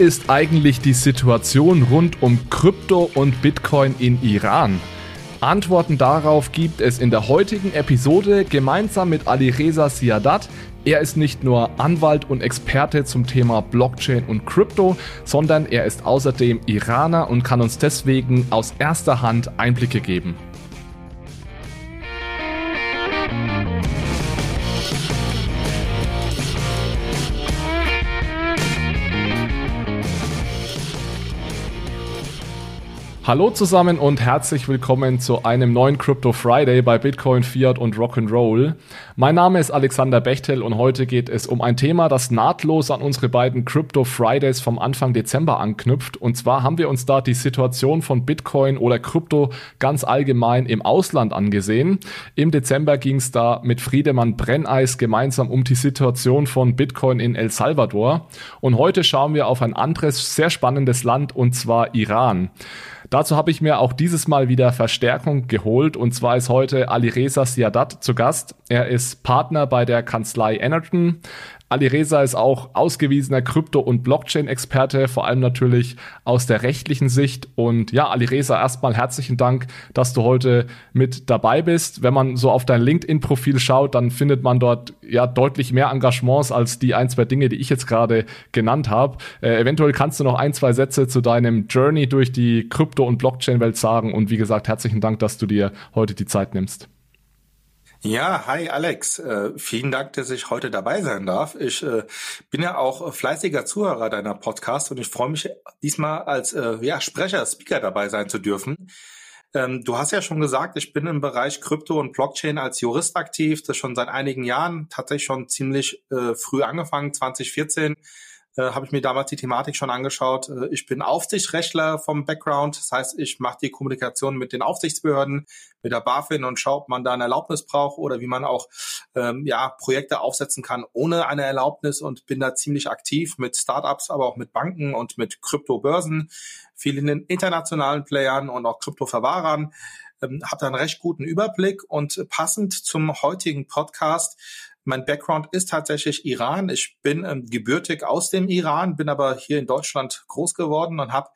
Ist eigentlich die Situation rund um Krypto und Bitcoin in Iran? Antworten darauf gibt es in der heutigen Episode gemeinsam mit Alireza Siadat. Er ist nicht nur Anwalt und Experte zum Thema Blockchain und Krypto, sondern er ist außerdem Iraner und kann uns deswegen aus erster Hand Einblicke geben. Hallo zusammen und herzlich willkommen zu einem neuen Crypto Friday bei Bitcoin, Fiat und Rock'n'Roll. Mein Name ist Alexander Bechtel und heute geht es um ein Thema, das nahtlos an unsere beiden Crypto Fridays vom Anfang Dezember anknüpft. Und zwar haben wir uns da die Situation von Bitcoin oder Krypto ganz allgemein im Ausland angesehen. Im Dezember ging es da mit Friedemann Brenneis gemeinsam um die Situation von Bitcoin in El Salvador. Und heute schauen wir auf ein anderes, sehr spannendes Land und zwar Iran. Dazu habe ich mir auch dieses Mal wieder Verstärkung geholt und zwar ist heute Alireza Siadat zu Gast. Er ist Partner bei der Kanzlei Enerton, Alireza ist auch ausgewiesener Krypto- und Blockchain-Experte, vor allem natürlich aus der rechtlichen Sicht. Und ja, Alireza, erstmal herzlichen Dank, dass du heute mit dabei bist. Wenn man so auf dein LinkedIn-Profil schaut, dann findet man dort ja deutlich mehr Engagements als die ein, zwei Dinge, die ich jetzt gerade genannt habe. Äh, eventuell kannst du noch ein, zwei Sätze zu deinem Journey durch die Krypto- und Blockchain-Welt sagen. Und wie gesagt, herzlichen Dank, dass du dir heute die Zeit nimmst. Ja, hi Alex. Äh, vielen Dank, dass ich heute dabei sein darf. Ich äh, bin ja auch fleißiger Zuhörer deiner Podcast und ich freue mich diesmal als äh, ja, Sprecher, Speaker dabei sein zu dürfen. Ähm, du hast ja schon gesagt, ich bin im Bereich Krypto und Blockchain als Jurist aktiv. Das schon seit einigen Jahren, tatsächlich schon ziemlich äh, früh angefangen, 2014 äh, habe ich mir damals die Thematik schon angeschaut. Äh, ich bin Aufsichtsrechtler vom Background. Das heißt, ich mache die Kommunikation mit den Aufsichtsbehörden, mit der BaFin und schaue, ob man da eine Erlaubnis braucht oder wie man auch ähm, ja, Projekte aufsetzen kann ohne eine Erlaubnis und bin da ziemlich aktiv mit Startups, aber auch mit Banken und mit Kryptobörsen, vielen internationalen Playern und auch Kryptoverwahrern. Ähm, habe da einen recht guten Überblick und passend zum heutigen Podcast mein Background ist tatsächlich Iran. Ich bin ähm, gebürtig aus dem Iran, bin aber hier in Deutschland groß geworden und habe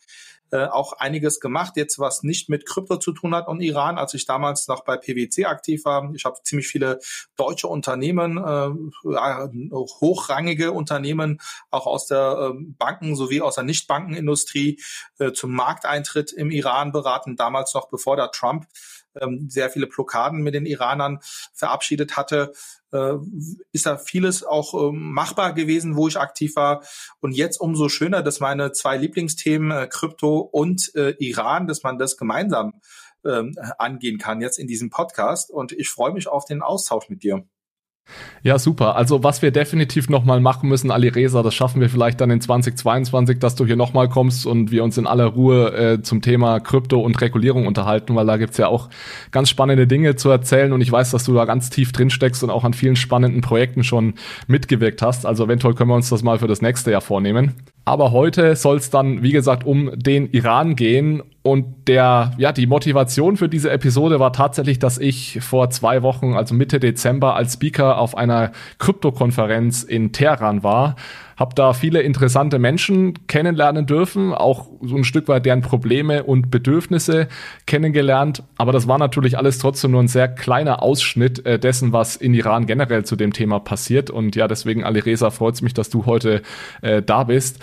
äh, auch einiges gemacht, jetzt was nicht mit Krypto zu tun hat und Iran, als ich damals noch bei PwC aktiv war. Ich habe ziemlich viele deutsche Unternehmen, äh, hochrangige Unternehmen, auch aus der äh, Banken- sowie aus der Nichtbankenindustrie äh, zum Markteintritt im Iran beraten, damals noch bevor der Trump ähm, sehr viele Blockaden mit den Iranern verabschiedet hatte, äh, ist da vieles auch ähm, machbar gewesen, wo ich aktiv war. Und jetzt umso schöner, dass meine zwei Lieblingsthemen äh, Krypto und äh, Iran, dass man das gemeinsam ähm, angehen kann jetzt in diesem Podcast. Und ich freue mich auf den Austausch mit dir. Ja, super. Also was wir definitiv nochmal machen müssen, Ali Reza, das schaffen wir vielleicht dann in 2022, dass du hier nochmal kommst und wir uns in aller Ruhe äh, zum Thema Krypto und Regulierung unterhalten, weil da gibt's ja auch ganz spannende Dinge zu erzählen und ich weiß, dass du da ganz tief drin steckst und auch an vielen spannenden Projekten schon mitgewirkt hast. Also eventuell können wir uns das mal für das nächste Jahr vornehmen. Aber heute soll es dann, wie gesagt, um den Iran gehen. Und der, ja, die Motivation für diese Episode war tatsächlich, dass ich vor zwei Wochen, also Mitte Dezember, als Speaker auf einer Kryptokonferenz in Teheran war habe da viele interessante Menschen kennenlernen dürfen, auch so ein Stück weit deren Probleme und Bedürfnisse kennengelernt. Aber das war natürlich alles trotzdem nur ein sehr kleiner Ausschnitt äh, dessen, was in Iran generell zu dem Thema passiert. Und ja, deswegen, Alireza, freut es mich, dass du heute äh, da bist.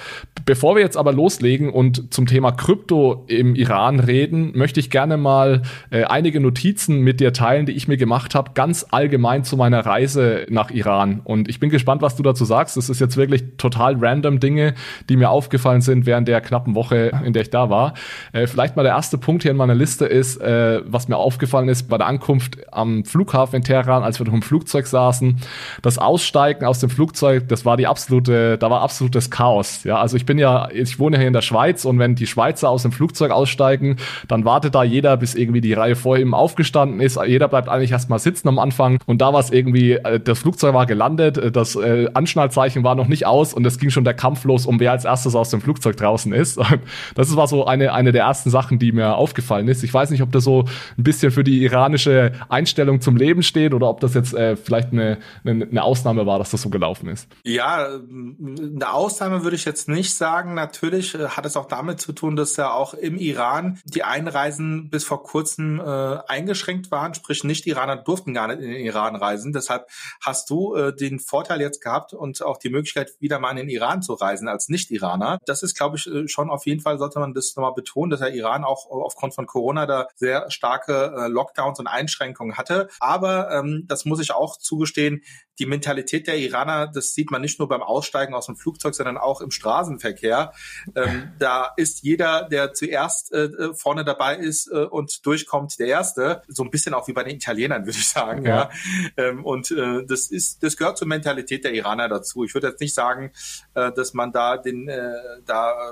Bevor wir jetzt aber loslegen und zum Thema Krypto im Iran reden, möchte ich gerne mal äh, einige Notizen mit dir teilen, die ich mir gemacht habe, ganz allgemein zu meiner Reise nach Iran. Und ich bin gespannt, was du dazu sagst. Das ist jetzt wirklich total random Dinge, die mir aufgefallen sind während der knappen Woche, in der ich da war. Äh, vielleicht mal der erste Punkt hier in meiner Liste ist, äh, was mir aufgefallen ist bei der Ankunft am Flughafen in Teheran, als wir noch im Flugzeug saßen. Das Aussteigen aus dem Flugzeug, das war die absolute, da war absolutes Chaos. Ja, also ich bin ja, ich wohne hier in der Schweiz und wenn die Schweizer aus dem Flugzeug aussteigen, dann wartet da jeder, bis irgendwie die Reihe vor ihm aufgestanden ist. Jeder bleibt eigentlich erstmal sitzen am Anfang und da war es irgendwie, äh, das Flugzeug war gelandet, das Anschnallzeichen war noch nicht aus und es ging schon der Kampf los, um wer als erstes aus dem Flugzeug draußen ist. Das war so eine, eine der ersten Sachen, die mir aufgefallen ist. Ich weiß nicht, ob das so ein bisschen für die iranische Einstellung zum Leben steht oder ob das jetzt äh, vielleicht eine, eine, eine Ausnahme war, dass das so gelaufen ist. Ja, eine Ausnahme würde ich jetzt nicht sagen. Natürlich äh, hat es auch damit zu tun, dass ja auch im Iran die Einreisen bis vor kurzem äh, eingeschränkt waren, sprich Nicht-Iraner durften gar nicht in den Iran reisen. Deshalb hast du äh, den Vorteil jetzt gehabt und auch die Möglichkeit, wieder mal in den Iran zu reisen als Nicht-Iraner. Das ist, glaube ich, äh, schon auf jeden Fall sollte man das nochmal betonen, dass der Iran auch aufgrund von Corona da sehr starke äh, Lockdowns und Einschränkungen hatte. Aber ähm, das muss ich auch zugestehen, die Mentalität der Iraner, das sieht man nicht nur beim Aussteigen aus dem Flugzeug, sondern auch im Straßenverkehr. Ähm, da ist jeder, der zuerst äh, äh, vorne dabei ist äh, und durchkommt, der Erste. So ein bisschen auch wie bei den Italienern, würde ich sagen. Ja. ja. Ähm, und äh, das ist, das gehört zur Mentalität der Iraner dazu. Ich würde jetzt nicht sagen, äh, dass man da den, äh, da,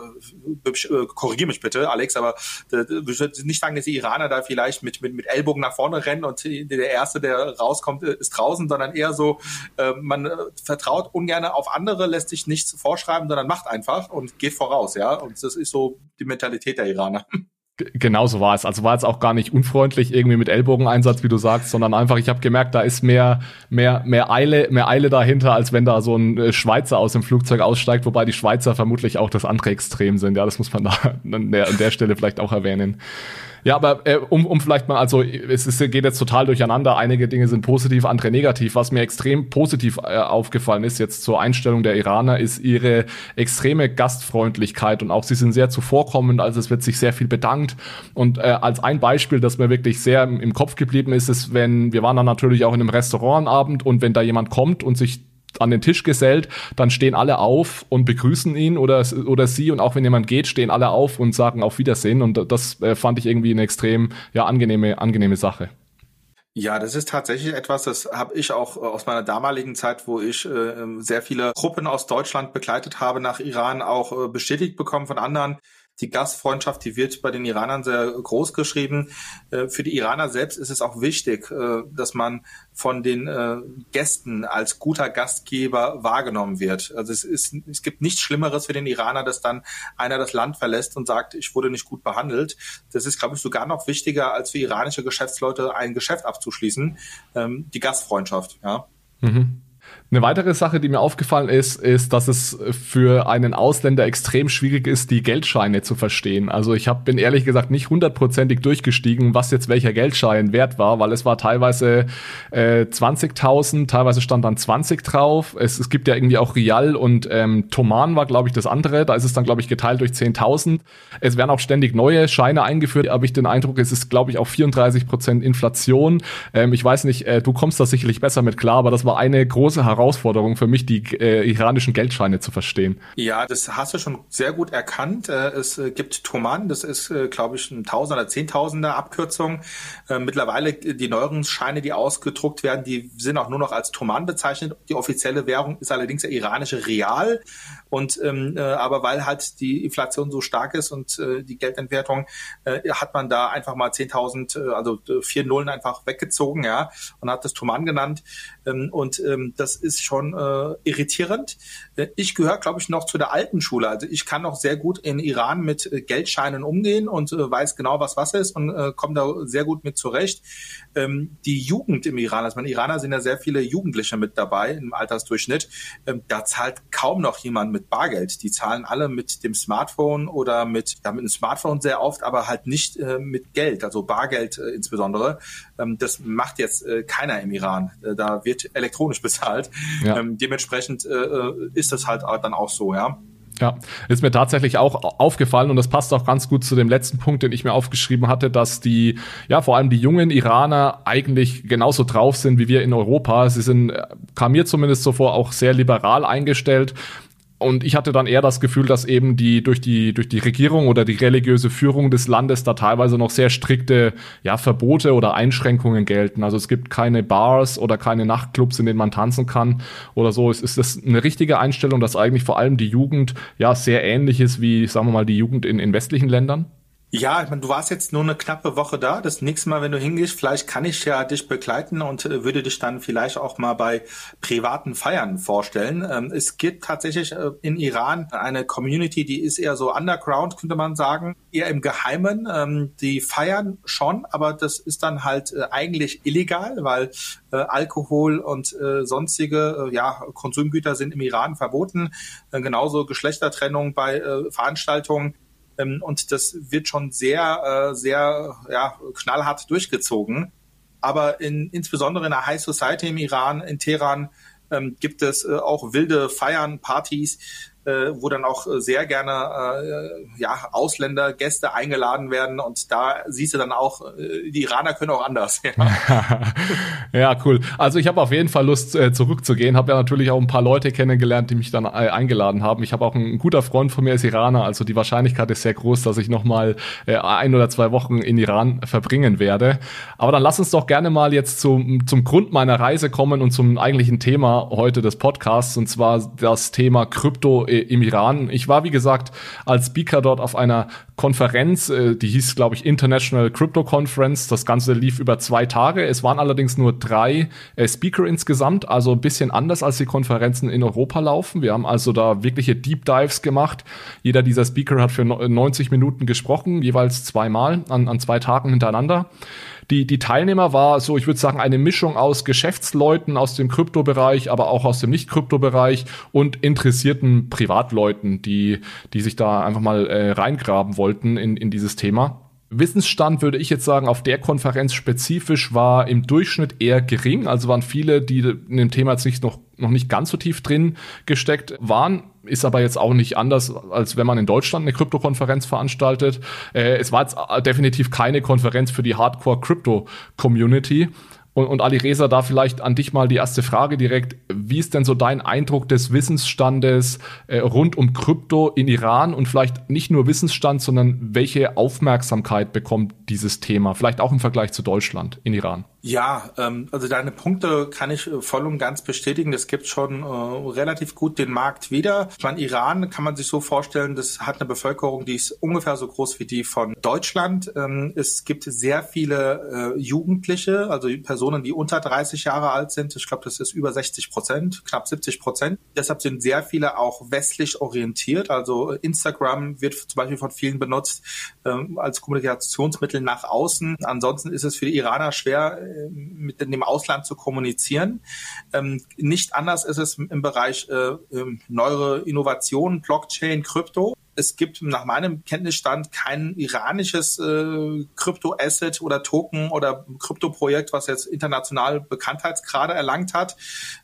äh, korrigiere mich bitte, Alex, aber ich würde nicht sagen, dass die Iraner da vielleicht mit, mit, mit Ellbogen nach vorne rennen und der Erste, der rauskommt, ist draußen, sondern eher so, man vertraut ungern auf andere, lässt sich nichts vorschreiben, sondern macht einfach und geht voraus, ja. Und das ist so die Mentalität der Iraner. Genauso war es. Also war es auch gar nicht unfreundlich irgendwie mit Ellbogeneinsatz, wie du sagst, sondern einfach, ich habe gemerkt, da ist mehr, mehr, mehr Eile, mehr Eile dahinter, als wenn da so ein äh, Schweizer aus dem Flugzeug aussteigt, wobei die Schweizer vermutlich auch das andere Extrem sind. Ja, das muss man da an der, an der Stelle vielleicht auch erwähnen. Ja, aber äh, um, um vielleicht mal, also es ist, geht jetzt total durcheinander. Einige Dinge sind positiv, andere negativ. Was mir extrem positiv äh, aufgefallen ist jetzt zur Einstellung der Iraner, ist ihre extreme Gastfreundlichkeit und auch sie sind sehr zuvorkommend. Also es wird sich sehr viel bedankt. Und äh, als ein Beispiel, das mir wirklich sehr im, im Kopf geblieben ist, ist, wenn wir waren dann natürlich auch in einem Restaurantabend und wenn da jemand kommt und sich an den Tisch gesellt, dann stehen alle auf und begrüßen ihn oder, oder sie. Und auch wenn jemand geht, stehen alle auf und sagen auf Wiedersehen. Und das äh, fand ich irgendwie eine extrem ja, angenehme, angenehme Sache. Ja, das ist tatsächlich etwas, das habe ich auch aus meiner damaligen Zeit, wo ich äh, sehr viele Gruppen aus Deutschland begleitet habe nach Iran, auch äh, bestätigt bekommen von anderen die Gastfreundschaft, die wird bei den Iranern sehr groß geschrieben. Äh, für die Iraner selbst ist es auch wichtig, äh, dass man von den äh, Gästen als guter Gastgeber wahrgenommen wird. Also es ist, es gibt nichts Schlimmeres für den Iraner, dass dann einer das Land verlässt und sagt, ich wurde nicht gut behandelt. Das ist, glaube ich, sogar noch wichtiger, als für iranische Geschäftsleute ein Geschäft abzuschließen. Ähm, die Gastfreundschaft, ja. Mhm. Eine weitere Sache, die mir aufgefallen ist, ist, dass es für einen Ausländer extrem schwierig ist, die Geldscheine zu verstehen. Also ich hab, bin ehrlich gesagt nicht hundertprozentig durchgestiegen, was jetzt welcher Geldschein wert war, weil es war teilweise äh, 20.000, teilweise stand dann 20 drauf. Es, es gibt ja irgendwie auch Rial und ähm, Toman war, glaube ich, das andere. Da ist es dann, glaube ich, geteilt durch 10.000. Es werden auch ständig neue Scheine eingeführt, aber ich den Eindruck, es ist, glaube ich, auch 34 Prozent Inflation. Ähm, ich weiß nicht, äh, du kommst da sicherlich besser mit klar, aber das war eine große Herausforderung Herausforderung für mich, die äh, iranischen Geldscheine zu verstehen. Ja, das hast du schon sehr gut erkannt. Äh, es äh, gibt Toman, das ist, äh, glaube ich, ein Tausender, Zehntausender Abkürzung. Mittlerweile die neueren Scheine, die ausgedruckt werden, die sind auch nur noch als Toman bezeichnet. Die offizielle Währung ist allerdings der iranische Real. Und ähm, äh, aber weil halt die Inflation so stark ist und äh, die Geldentwertung, äh, hat man da einfach mal 10.000, äh, also vier Nullen einfach weggezogen, ja, und hat das Toman genannt. Ähm, und ähm, das ist schon äh, irritierend. Äh, ich gehöre, glaube ich, noch zu der alten Schule. Also ich kann noch sehr gut in Iran mit äh, Geldscheinen umgehen und äh, weiß genau, was was ist und äh, komme da sehr gut mit zurecht. Ähm, die Jugend im Iran, also meine Iraner sind ja sehr viele Jugendliche mit dabei im Altersdurchschnitt, ähm, da zahlt kaum noch jemand mit Bargeld. Die zahlen alle mit dem Smartphone oder mit, ja, mit dem Smartphone sehr oft, aber halt nicht äh, mit Geld, also Bargeld äh, insbesondere. Ähm, das macht jetzt äh, keiner im Iran. Äh, da wird elektronisch bezahlt. Ja. Ähm, dementsprechend äh, äh, ist das halt dann auch so, ja. Ja, ist mir tatsächlich auch aufgefallen und das passt auch ganz gut zu dem letzten Punkt, den ich mir aufgeschrieben hatte, dass die, ja, vor allem die jungen Iraner eigentlich genauso drauf sind wie wir in Europa. Sie sind, äh, kam mir zumindest so vor, auch sehr liberal eingestellt und ich hatte dann eher das Gefühl, dass eben die durch die durch die Regierung oder die religiöse Führung des Landes da teilweise noch sehr strikte ja Verbote oder Einschränkungen gelten. Also es gibt keine Bars oder keine Nachtclubs, in denen man tanzen kann oder so. Es ist das eine richtige Einstellung, dass eigentlich vor allem die Jugend ja sehr ähnlich ist wie sagen wir mal die Jugend in, in westlichen Ländern? Ja, ich meine, du warst jetzt nur eine knappe Woche da. Das nächste Mal, wenn du hingehst, vielleicht kann ich ja dich begleiten und äh, würde dich dann vielleicht auch mal bei privaten Feiern vorstellen. Ähm, es gibt tatsächlich äh, in Iran eine Community, die ist eher so underground, könnte man sagen, eher im Geheimen. Ähm, die feiern schon, aber das ist dann halt äh, eigentlich illegal, weil äh, Alkohol und äh, sonstige äh, ja, Konsumgüter sind im Iran verboten. Genauso Geschlechtertrennung bei Veranstaltungen. Ähm, und das wird schon sehr, äh, sehr ja, knallhart durchgezogen. Aber in, insbesondere in der High Society im Iran, in Teheran, ähm, gibt es äh, auch wilde Feiern, Partys, äh, wo dann auch äh, sehr gerne äh, ja, Ausländer, Gäste eingeladen werden und da siehst du dann auch, äh, die Iraner können auch anders. Ja, ja cool. Also ich habe auf jeden Fall Lust äh, zurückzugehen, habe ja natürlich auch ein paar Leute kennengelernt, die mich dann äh, eingeladen haben. Ich habe auch ein, guter Freund von mir ist Iraner, also die Wahrscheinlichkeit ist sehr groß, dass ich nochmal äh, ein oder zwei Wochen in Iran verbringen werde. Aber dann lass uns doch gerne mal jetzt zum, zum Grund meiner Reise kommen und zum eigentlichen Thema heute des Podcasts und zwar das Thema Krypto im Iran. Ich war, wie gesagt, als Speaker dort auf einer Konferenz, äh, die hieß, glaube ich, International Crypto Conference. Das Ganze lief über zwei Tage. Es waren allerdings nur drei äh, Speaker insgesamt, also ein bisschen anders als die Konferenzen in Europa laufen. Wir haben also da wirkliche Deep Dives gemacht. Jeder dieser Speaker hat für 90 Minuten gesprochen, jeweils zweimal an, an zwei Tagen hintereinander. Die, die Teilnehmer war so, ich würde sagen, eine Mischung aus Geschäftsleuten aus dem Kryptobereich, aber auch aus dem Nicht-Kryptobereich und interessierten Privatleuten, die, die sich da einfach mal äh, reingraben wollten in, in dieses Thema. Wissensstand würde ich jetzt sagen, auf der Konferenz spezifisch war im Durchschnitt eher gering. Also waren viele, die in dem Thema jetzt nicht noch, noch nicht ganz so tief drin gesteckt waren. Ist aber jetzt auch nicht anders, als wenn man in Deutschland eine Krypto-Konferenz veranstaltet. Äh, es war jetzt definitiv keine Konferenz für die Hardcore-Crypto-Community. Und, und Ali Reza, da vielleicht an dich mal die erste Frage direkt. Wie ist denn so dein Eindruck des Wissensstandes äh, rund um Krypto in Iran und vielleicht nicht nur Wissensstand, sondern welche Aufmerksamkeit bekommt dieses Thema? Vielleicht auch im Vergleich zu Deutschland in Iran? Ja, ähm, also deine Punkte kann ich äh, voll und ganz bestätigen. Das gibt schon äh, relativ gut den Markt wieder. Ich meine, Iran kann man sich so vorstellen, das hat eine Bevölkerung, die ist ungefähr so groß wie die von Deutschland. Ähm, es gibt sehr viele äh, Jugendliche, also Personen, die unter 30 Jahre alt sind. Ich glaube, das ist über 60 Prozent, knapp 70 Prozent. Deshalb sind sehr viele auch westlich orientiert. Also Instagram wird zum Beispiel von vielen benutzt ähm, als Kommunikationsmittel nach außen. Ansonsten ist es für die Iraner schwer, mit dem Ausland zu kommunizieren. Ähm, nicht anders ist es im Bereich äh, ähm, neuere Innovationen, Blockchain, Krypto es gibt nach meinem Kenntnisstand kein iranisches äh, Krypto-Asset oder Token oder Krypto-Projekt, was jetzt international Bekanntheitsgrade erlangt hat.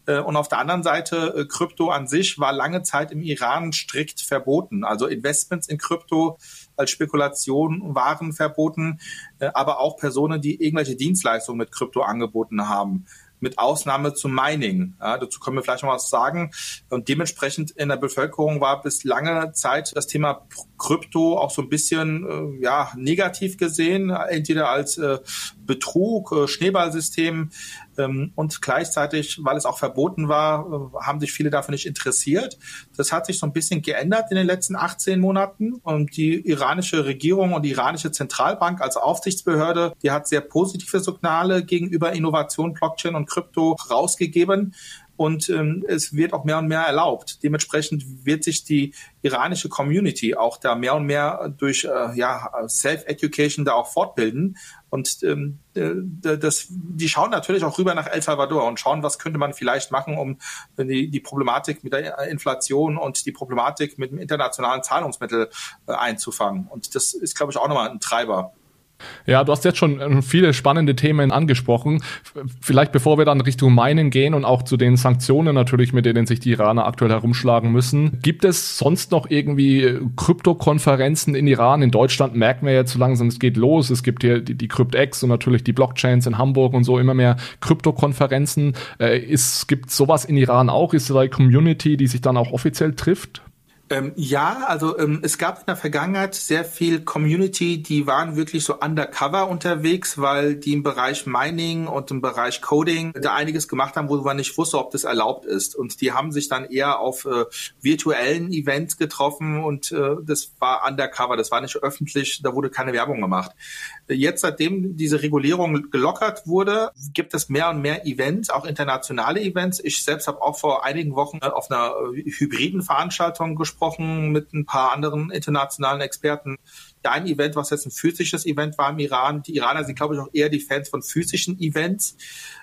Äh, und auf der anderen Seite, äh, Krypto an sich war lange Zeit im Iran strikt verboten. Also Investments in Krypto als Spekulation waren verboten, äh, aber auch Personen, die irgendwelche Dienstleistungen mit Krypto angeboten haben mit Ausnahme zum Mining. Ja, dazu können wir vielleicht noch was sagen. Und dementsprechend in der Bevölkerung war bis lange Zeit das Thema Krypto auch so ein bisschen äh, ja, negativ gesehen, entweder als äh, Betrug, Schneeballsystem und gleichzeitig, weil es auch verboten war, äh, haben sich viele dafür nicht interessiert. Das hat sich so ein bisschen geändert in den letzten 18 Monaten und die iranische Regierung und die iranische Zentralbank als Aufsichtsbehörde, die hat sehr positive Signale gegenüber Innovation, Blockchain und Krypto rausgegeben und ähm, es wird auch mehr und mehr erlaubt. Dementsprechend wird sich die iranische Community auch da mehr und mehr durch äh, ja, Self-Education da auch fortbilden. Und ähm, das, die schauen natürlich auch rüber nach El Salvador und schauen, was könnte man vielleicht machen, um die, die Problematik mit der Inflation und die Problematik mit dem internationalen Zahlungsmittel äh, einzufangen. Und das ist, glaube ich, auch nochmal ein Treiber. Ja, du hast jetzt schon äh, viele spannende Themen angesprochen. Vielleicht bevor wir dann Richtung Mining gehen und auch zu den Sanktionen natürlich, mit denen sich die Iraner aktuell herumschlagen müssen. Gibt es sonst noch irgendwie Krypto-Konferenzen in Iran? In Deutschland merken wir jetzt so langsam, es geht los. Es gibt hier die, die CryptX und natürlich die Blockchains in Hamburg und so immer mehr Krypto-Konferenzen. Äh, ist, gibt sowas in Iran auch? Ist da eine Community, die sich dann auch offiziell trifft? Ähm, ja, also ähm, es gab in der Vergangenheit sehr viel Community, die waren wirklich so undercover unterwegs, weil die im Bereich Mining und im Bereich Coding da einiges gemacht haben, wo man nicht wusste, ob das erlaubt ist. Und die haben sich dann eher auf äh, virtuellen Events getroffen und äh, das war undercover, das war nicht öffentlich, da wurde keine Werbung gemacht. Jetzt, seitdem diese Regulierung gelockert wurde, gibt es mehr und mehr Events, auch internationale Events. Ich selbst habe auch vor einigen Wochen auf einer äh, hybriden Veranstaltung gesprochen mit ein paar anderen internationalen Experten. Ja, ein Event, was jetzt ein physisches Event war im Iran. Die Iraner sind, glaube ich, auch eher die Fans von physischen Events.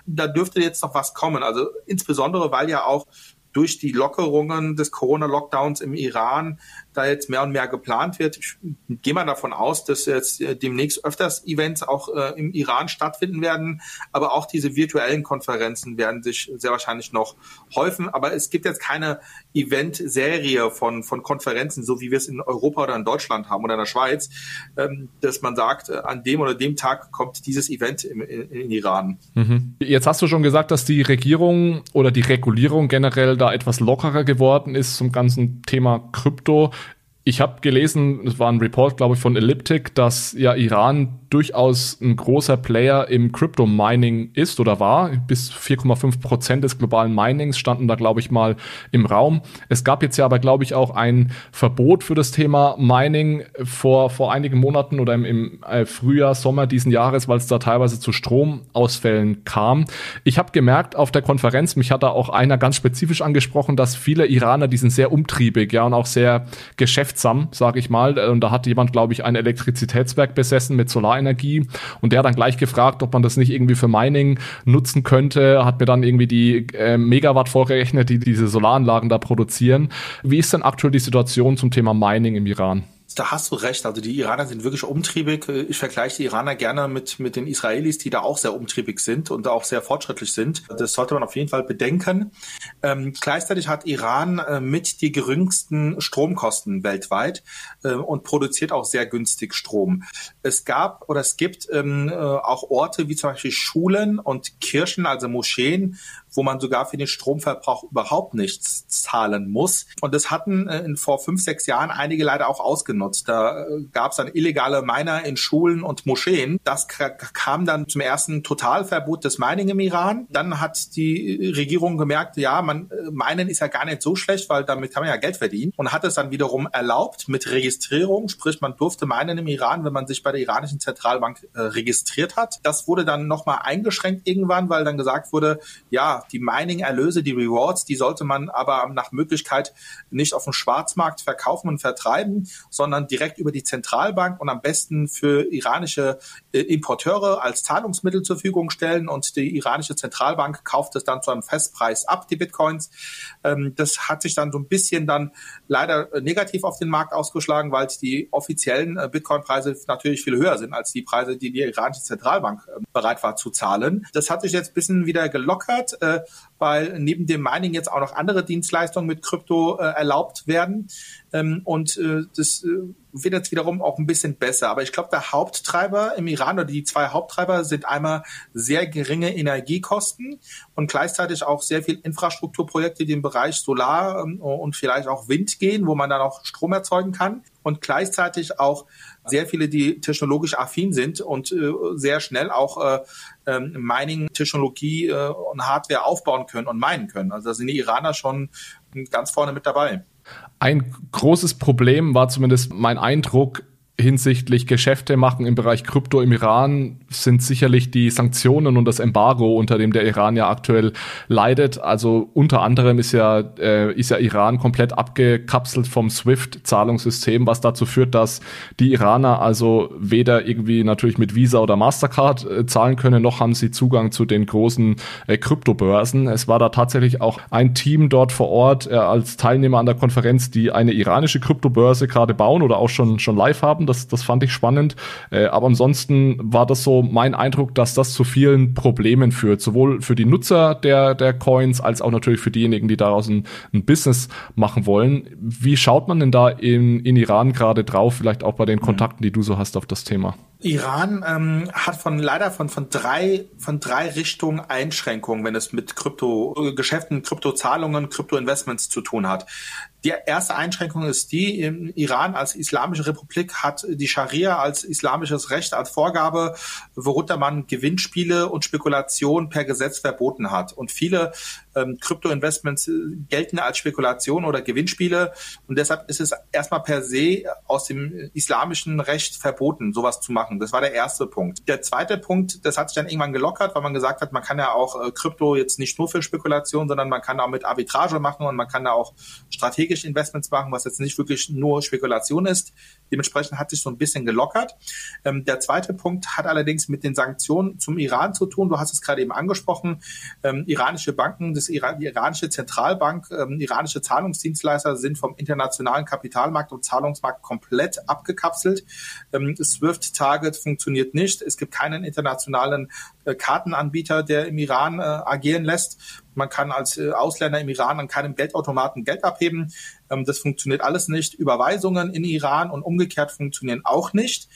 Da dürfte jetzt noch was kommen. Also insbesondere, weil ja auch durch die Lockerungen des Corona-Lockdowns im Iran da jetzt mehr und mehr geplant wird. Ich gehe mal davon aus, dass jetzt äh, demnächst öfters Events auch äh, im Iran stattfinden werden, aber auch diese virtuellen Konferenzen werden sich sehr wahrscheinlich noch häufen. Aber es gibt jetzt keine Event-Serie von, von Konferenzen, so wie wir es in Europa oder in Deutschland haben oder in der Schweiz, ähm, dass man sagt, äh, an dem oder dem Tag kommt dieses Event im, in, in Iran. Mhm. Jetzt hast du schon gesagt, dass die Regierung oder die Regulierung generell da etwas lockerer geworden ist zum ganzen Thema Krypto. Ich habe gelesen, es war ein Report, glaube ich, von Elliptic, dass ja Iran durchaus ein großer Player im Crypto-Mining ist oder war. Bis 4,5 Prozent des globalen Minings standen da, glaube ich, mal im Raum. Es gab jetzt ja aber, glaube ich, auch ein Verbot für das Thema Mining vor, vor einigen Monaten oder im, im äh, Frühjahr, Sommer diesen Jahres, weil es da teilweise zu Stromausfällen kam. Ich habe gemerkt auf der Konferenz, mich hat da auch einer ganz spezifisch angesprochen, dass viele Iraner, die sind sehr umtriebig, ja, und auch sehr geschäftsam, sage ich mal. Und da hat jemand, glaube ich, ein Elektrizitätswerk besessen mit Solar Solarenergie. Und der hat dann gleich gefragt, ob man das nicht irgendwie für Mining nutzen könnte, hat mir dann irgendwie die äh, Megawatt vorgerechnet, die diese Solaranlagen da produzieren. Wie ist denn aktuell die Situation zum Thema Mining im Iran? Da hast du recht. Also die Iraner sind wirklich umtriebig. Ich vergleiche die Iraner gerne mit, mit den Israelis, die da auch sehr umtriebig sind und auch sehr fortschrittlich sind. Das sollte man auf jeden Fall bedenken. Ähm, gleichzeitig hat Iran äh, mit die geringsten Stromkosten weltweit äh, und produziert auch sehr günstig Strom. Es gab oder es gibt ähm, äh, auch Orte wie zum Beispiel Schulen und Kirchen, also Moscheen, wo man sogar für den Stromverbrauch überhaupt nichts zahlen muss. Und das hatten äh, in, vor fünf, sechs Jahren einige leider auch ausgenutzt. Da äh, gab es dann illegale Miner in Schulen und Moscheen. Das kam dann zum ersten Totalverbot des Mining im Iran. Dann hat die Regierung gemerkt, ja, man äh, Minen ist ja gar nicht so schlecht, weil damit kann man ja Geld verdienen und hat es dann wiederum erlaubt mit Registrierung, sprich man durfte minen im Iran, wenn man sich bei der iranischen Zentralbank äh, registriert hat. Das wurde dann nochmal eingeschränkt irgendwann, weil dann gesagt wurde, ja, die Mining-Erlöse, die Rewards, die sollte man aber nach Möglichkeit nicht auf dem Schwarzmarkt verkaufen und vertreiben, sondern direkt über die Zentralbank und am besten für iranische äh, Importeure als Zahlungsmittel zur Verfügung stellen und die iranische Zentralbank kauft es dann zu einem Festpreis ab, die Bitcoins. Ähm, das hat sich dann so ein bisschen dann leider äh, negativ auf den Markt ausgeschlagen, weil die offiziellen äh, Bitcoin-Preise natürlich viel höher sind als die Preise, die die iranische Zentralbank bereit war zu zahlen. Das hat sich jetzt ein bisschen wieder gelockert weil neben dem Mining jetzt auch noch andere Dienstleistungen mit Krypto äh, erlaubt werden. Ähm, und äh, das äh, wird jetzt wiederum auch ein bisschen besser. Aber ich glaube, der Haupttreiber im Iran oder die zwei Haupttreiber sind einmal sehr geringe Energiekosten und gleichzeitig auch sehr viel Infrastrukturprojekte, die im Bereich Solar ähm, und vielleicht auch Wind gehen, wo man dann auch Strom erzeugen kann. Und gleichzeitig auch sehr viele, die technologisch affin sind und äh, sehr schnell auch äh, ähm, Mining-Technologie äh, und Hardware aufbauen können und meinen können. Also da sind die Iraner schon ganz vorne mit dabei. Ein großes Problem war zumindest mein Eindruck hinsichtlich Geschäfte machen im Bereich Krypto im Iran sind sicherlich die Sanktionen und das Embargo, unter dem der Iran ja aktuell leidet. Also unter anderem ist ja, äh, ist ja Iran komplett abgekapselt vom SWIFT-Zahlungssystem, was dazu führt, dass die Iraner also weder irgendwie natürlich mit Visa oder Mastercard äh, zahlen können, noch haben sie Zugang zu den großen äh, Kryptobörsen. Es war da tatsächlich auch ein Team dort vor Ort äh, als Teilnehmer an der Konferenz, die eine iranische Kryptobörse gerade bauen oder auch schon, schon live haben haben. Das, das fand ich spannend. Äh, aber ansonsten war das so mein Eindruck, dass das zu vielen Problemen führt. Sowohl für die Nutzer der, der Coins als auch natürlich für diejenigen, die daraus ein, ein Business machen wollen. Wie schaut man denn da in, in Iran gerade drauf? Vielleicht auch bei den Kontakten, die du so hast auf das Thema. Iran ähm, hat von leider von von drei von drei Richtungen Einschränkungen, wenn es mit Krypto Geschäften, Kryptozahlungen, Kryptoinvestments zu tun hat. Die erste Einschränkung ist die, im Iran als islamische Republik hat die Scharia als islamisches Recht, als Vorgabe, worunter man Gewinnspiele und Spekulation per Gesetz verboten hat. Und viele ähm, Krypto-Investments äh, gelten als Spekulation oder Gewinnspiele. Und deshalb ist es erstmal per se aus dem islamischen Recht verboten, sowas zu machen. Das war der erste Punkt. Der zweite Punkt, das hat sich dann irgendwann gelockert, weil man gesagt hat, man kann ja auch äh, Krypto jetzt nicht nur für Spekulation, sondern man kann auch mit Arbitrage machen und man kann da auch strategische Investments machen, was jetzt nicht wirklich nur Spekulation ist. Dementsprechend hat sich so ein bisschen gelockert. Ähm, der zweite Punkt hat allerdings mit den Sanktionen zum Iran zu tun. Du hast es gerade eben angesprochen. Ähm, iranische Banken, das Iran, die iranische Zentralbank, ähm, iranische Zahlungsdienstleister sind vom internationalen Kapitalmarkt und Zahlungsmarkt komplett abgekapselt. Ähm, Swift Target funktioniert nicht. Es gibt keinen internationalen äh, Kartenanbieter, der im Iran äh, agieren lässt. Man kann als äh, Ausländer im Iran an keinem Geldautomaten Geld abheben. Ähm, das funktioniert alles nicht. Überweisungen in Iran und umgekehrt funktionieren auch nicht.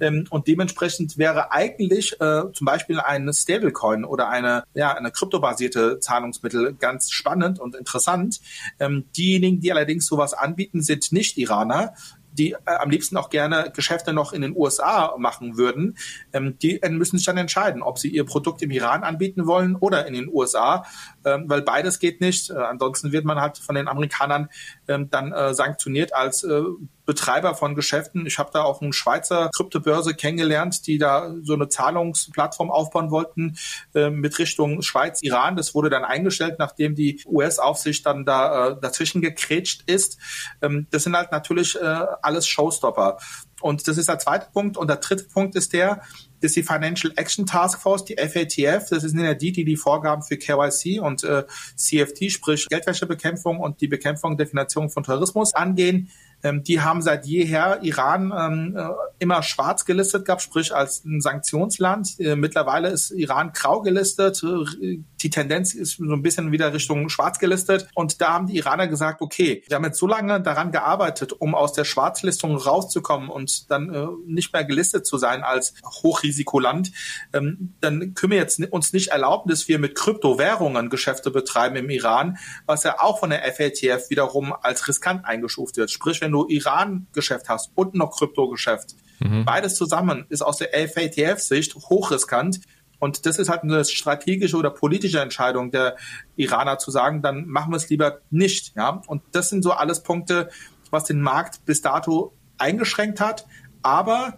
Ähm, und dementsprechend wäre eigentlich äh, zum Beispiel ein Stablecoin oder eine, ja, eine kryptobasierte Zahlungsmittel ganz spannend und interessant. Ähm, diejenigen, die allerdings sowas anbieten, sind nicht Iraner, die äh, am liebsten auch gerne Geschäfte noch in den USA machen würden, ähm, die äh, müssen sich dann entscheiden, ob sie ihr Produkt im Iran anbieten wollen oder in den USA, ähm, weil beides geht nicht. Äh, ansonsten wird man halt von den Amerikanern ähm, dann äh, sanktioniert als äh, Betreiber von Geschäften. Ich habe da auch eine Schweizer Kryptobörse kennengelernt, die da so eine Zahlungsplattform aufbauen wollten äh, mit Richtung Schweiz, Iran. Das wurde dann eingestellt, nachdem die US-Aufsicht dann da äh, dazwischen gekrätscht ist. Ähm, das sind halt natürlich äh, alles Showstopper. Und das ist der zweite Punkt. Und der dritte Punkt ist der, dass die Financial Action Task Force, die FATF, das sind ja die, die die Vorgaben für KYC und äh, CFT, sprich Geldwäschebekämpfung und die Bekämpfung der Finanzierung von Terrorismus angehen. Ähm, die haben seit jeher Iran ähm, äh, immer schwarz gelistet gehabt, sprich als ein Sanktionsland. Äh, mittlerweile ist Iran grau gelistet. Äh, die Tendenz ist so ein bisschen wieder Richtung schwarz gelistet. Und da haben die Iraner gesagt, okay, wir haben jetzt so lange daran gearbeitet, um aus der Schwarzlistung rauszukommen und dann äh, nicht mehr gelistet zu sein als Hochrisikoland. Ähm, dann können wir jetzt uns nicht erlauben, dass wir mit Kryptowährungen Geschäfte betreiben im Iran, was ja auch von der FATF wiederum als riskant eingestuft wird. Sprich, wenn du Iran-Geschäft hast und noch Krypto-Geschäft, mhm. beides zusammen ist aus der FATF-Sicht hochriskant. Und das ist halt eine strategische oder politische Entscheidung der Iraner zu sagen, dann machen wir es lieber nicht. Ja? Und das sind so alles Punkte, was den Markt bis dato eingeschränkt hat. Aber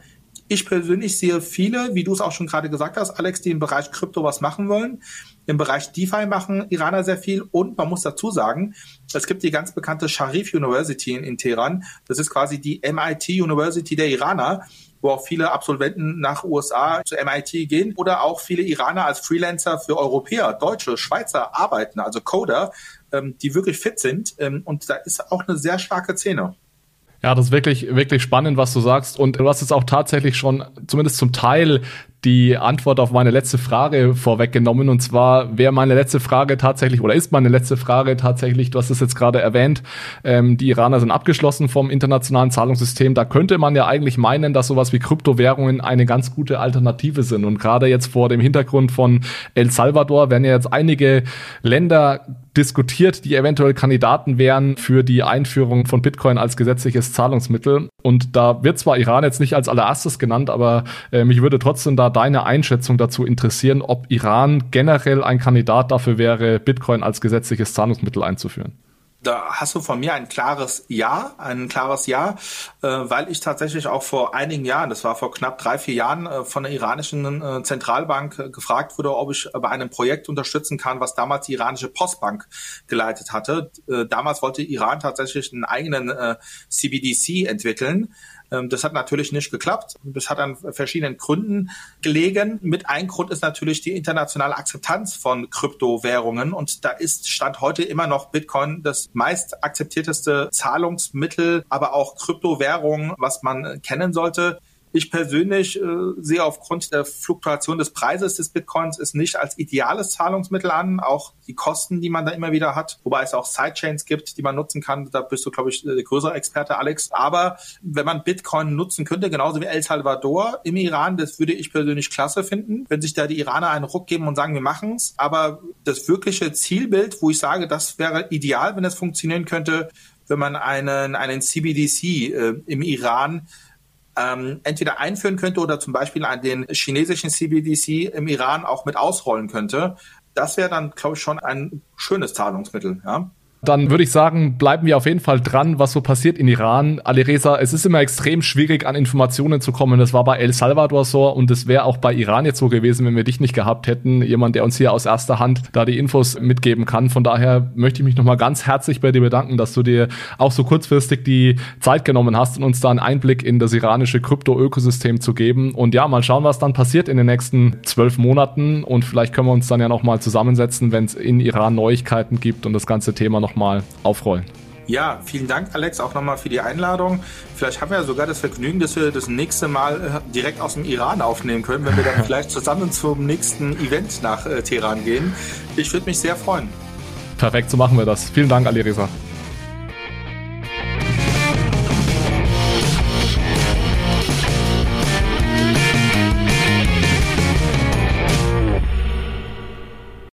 ich persönlich sehe viele, wie du es auch schon gerade gesagt hast, Alex, die im Bereich Krypto was machen wollen. Im Bereich DeFi machen Iraner sehr viel und man muss dazu sagen, es gibt die ganz bekannte Sharif University in, in Teheran. Das ist quasi die MIT University der Iraner wo auch viele Absolventen nach USA zu MIT gehen oder auch viele Iraner als Freelancer für Europäer, Deutsche, Schweizer arbeiten, also Coder, ähm, die wirklich fit sind. Ähm, und da ist auch eine sehr starke Szene. Ja, das ist wirklich, wirklich spannend, was du sagst. Und du hast es auch tatsächlich schon zumindest zum Teil die Antwort auf meine letzte Frage vorweggenommen. Und zwar wäre meine letzte Frage tatsächlich, oder ist meine letzte Frage tatsächlich, du hast es jetzt gerade erwähnt, ähm, die Iraner sind abgeschlossen vom internationalen Zahlungssystem. Da könnte man ja eigentlich meinen, dass sowas wie Kryptowährungen eine ganz gute Alternative sind. Und gerade jetzt vor dem Hintergrund von El Salvador werden ja jetzt einige Länder diskutiert, die eventuell Kandidaten wären für die Einführung von Bitcoin als gesetzliches Zahlungsmittel. Und da wird zwar Iran jetzt nicht als allererstes genannt, aber äh, mich würde trotzdem da deine Einschätzung dazu interessieren, ob Iran generell ein Kandidat dafür wäre, Bitcoin als gesetzliches Zahlungsmittel einzuführen da hast du von mir ein klares Ja, ein klares Ja, äh, weil ich tatsächlich auch vor einigen Jahren, das war vor knapp drei, vier Jahren, äh, von der iranischen äh, Zentralbank gefragt wurde, ob ich bei einem Projekt unterstützen kann, was damals die iranische Postbank geleitet hatte. Damals wollte Iran tatsächlich einen eigenen CBDC entwickeln. Ähm, das hat natürlich nicht geklappt. Das hat an verschiedenen Gründen gelegen. Mit einem Grund ist natürlich die internationale Akzeptanz von Kryptowährungen. Und da ist Stand heute immer noch Bitcoin das meist akzeptierteste Zahlungsmittel, aber auch Kryptowährung, was man kennen sollte. Ich persönlich äh, sehe aufgrund der Fluktuation des Preises des Bitcoins es nicht als ideales Zahlungsmittel an. Auch die Kosten, die man da immer wieder hat, wobei es auch Sidechains gibt, die man nutzen kann. Da bist du, glaube ich, der größere Experte, Alex. Aber wenn man Bitcoin nutzen könnte, genauso wie El Salvador im Iran, das würde ich persönlich klasse finden, wenn sich da die Iraner einen Ruck geben und sagen, wir machen's. Aber das wirkliche Zielbild, wo ich sage, das wäre ideal, wenn es funktionieren könnte, wenn man einen, einen CBDC äh, im Iran ähm, entweder einführen könnte oder zum Beispiel an den chinesischen CBDC im Iran auch mit ausrollen könnte. Das wäre dann, glaube ich, schon ein schönes Zahlungsmittel. Ja? Dann würde ich sagen, bleiben wir auf jeden Fall dran, was so passiert in Iran. Alireza, es ist immer extrem schwierig, an Informationen zu kommen. Das war bei El Salvador so und es wäre auch bei Iran jetzt so gewesen, wenn wir dich nicht gehabt hätten. Jemand, der uns hier aus erster Hand da die Infos mitgeben kann. Von daher möchte ich mich nochmal ganz herzlich bei dir bedanken, dass du dir auch so kurzfristig die Zeit genommen hast und uns da einen Einblick in das iranische Krypto-Ökosystem zu geben. Und ja, mal schauen, was dann passiert in den nächsten zwölf Monaten. Und vielleicht können wir uns dann ja nochmal zusammensetzen, wenn es in Iran Neuigkeiten gibt und das ganze Thema noch nochmal aufrollen. Ja, vielen Dank, Alex, auch nochmal für die Einladung. Vielleicht haben wir ja sogar das Vergnügen, dass wir das nächste Mal äh, direkt aus dem Iran aufnehmen können, wenn wir dann vielleicht zusammen zum nächsten Event nach äh, Teheran gehen. Ich würde mich sehr freuen. Perfekt, so machen wir das. Vielen Dank, Alireza.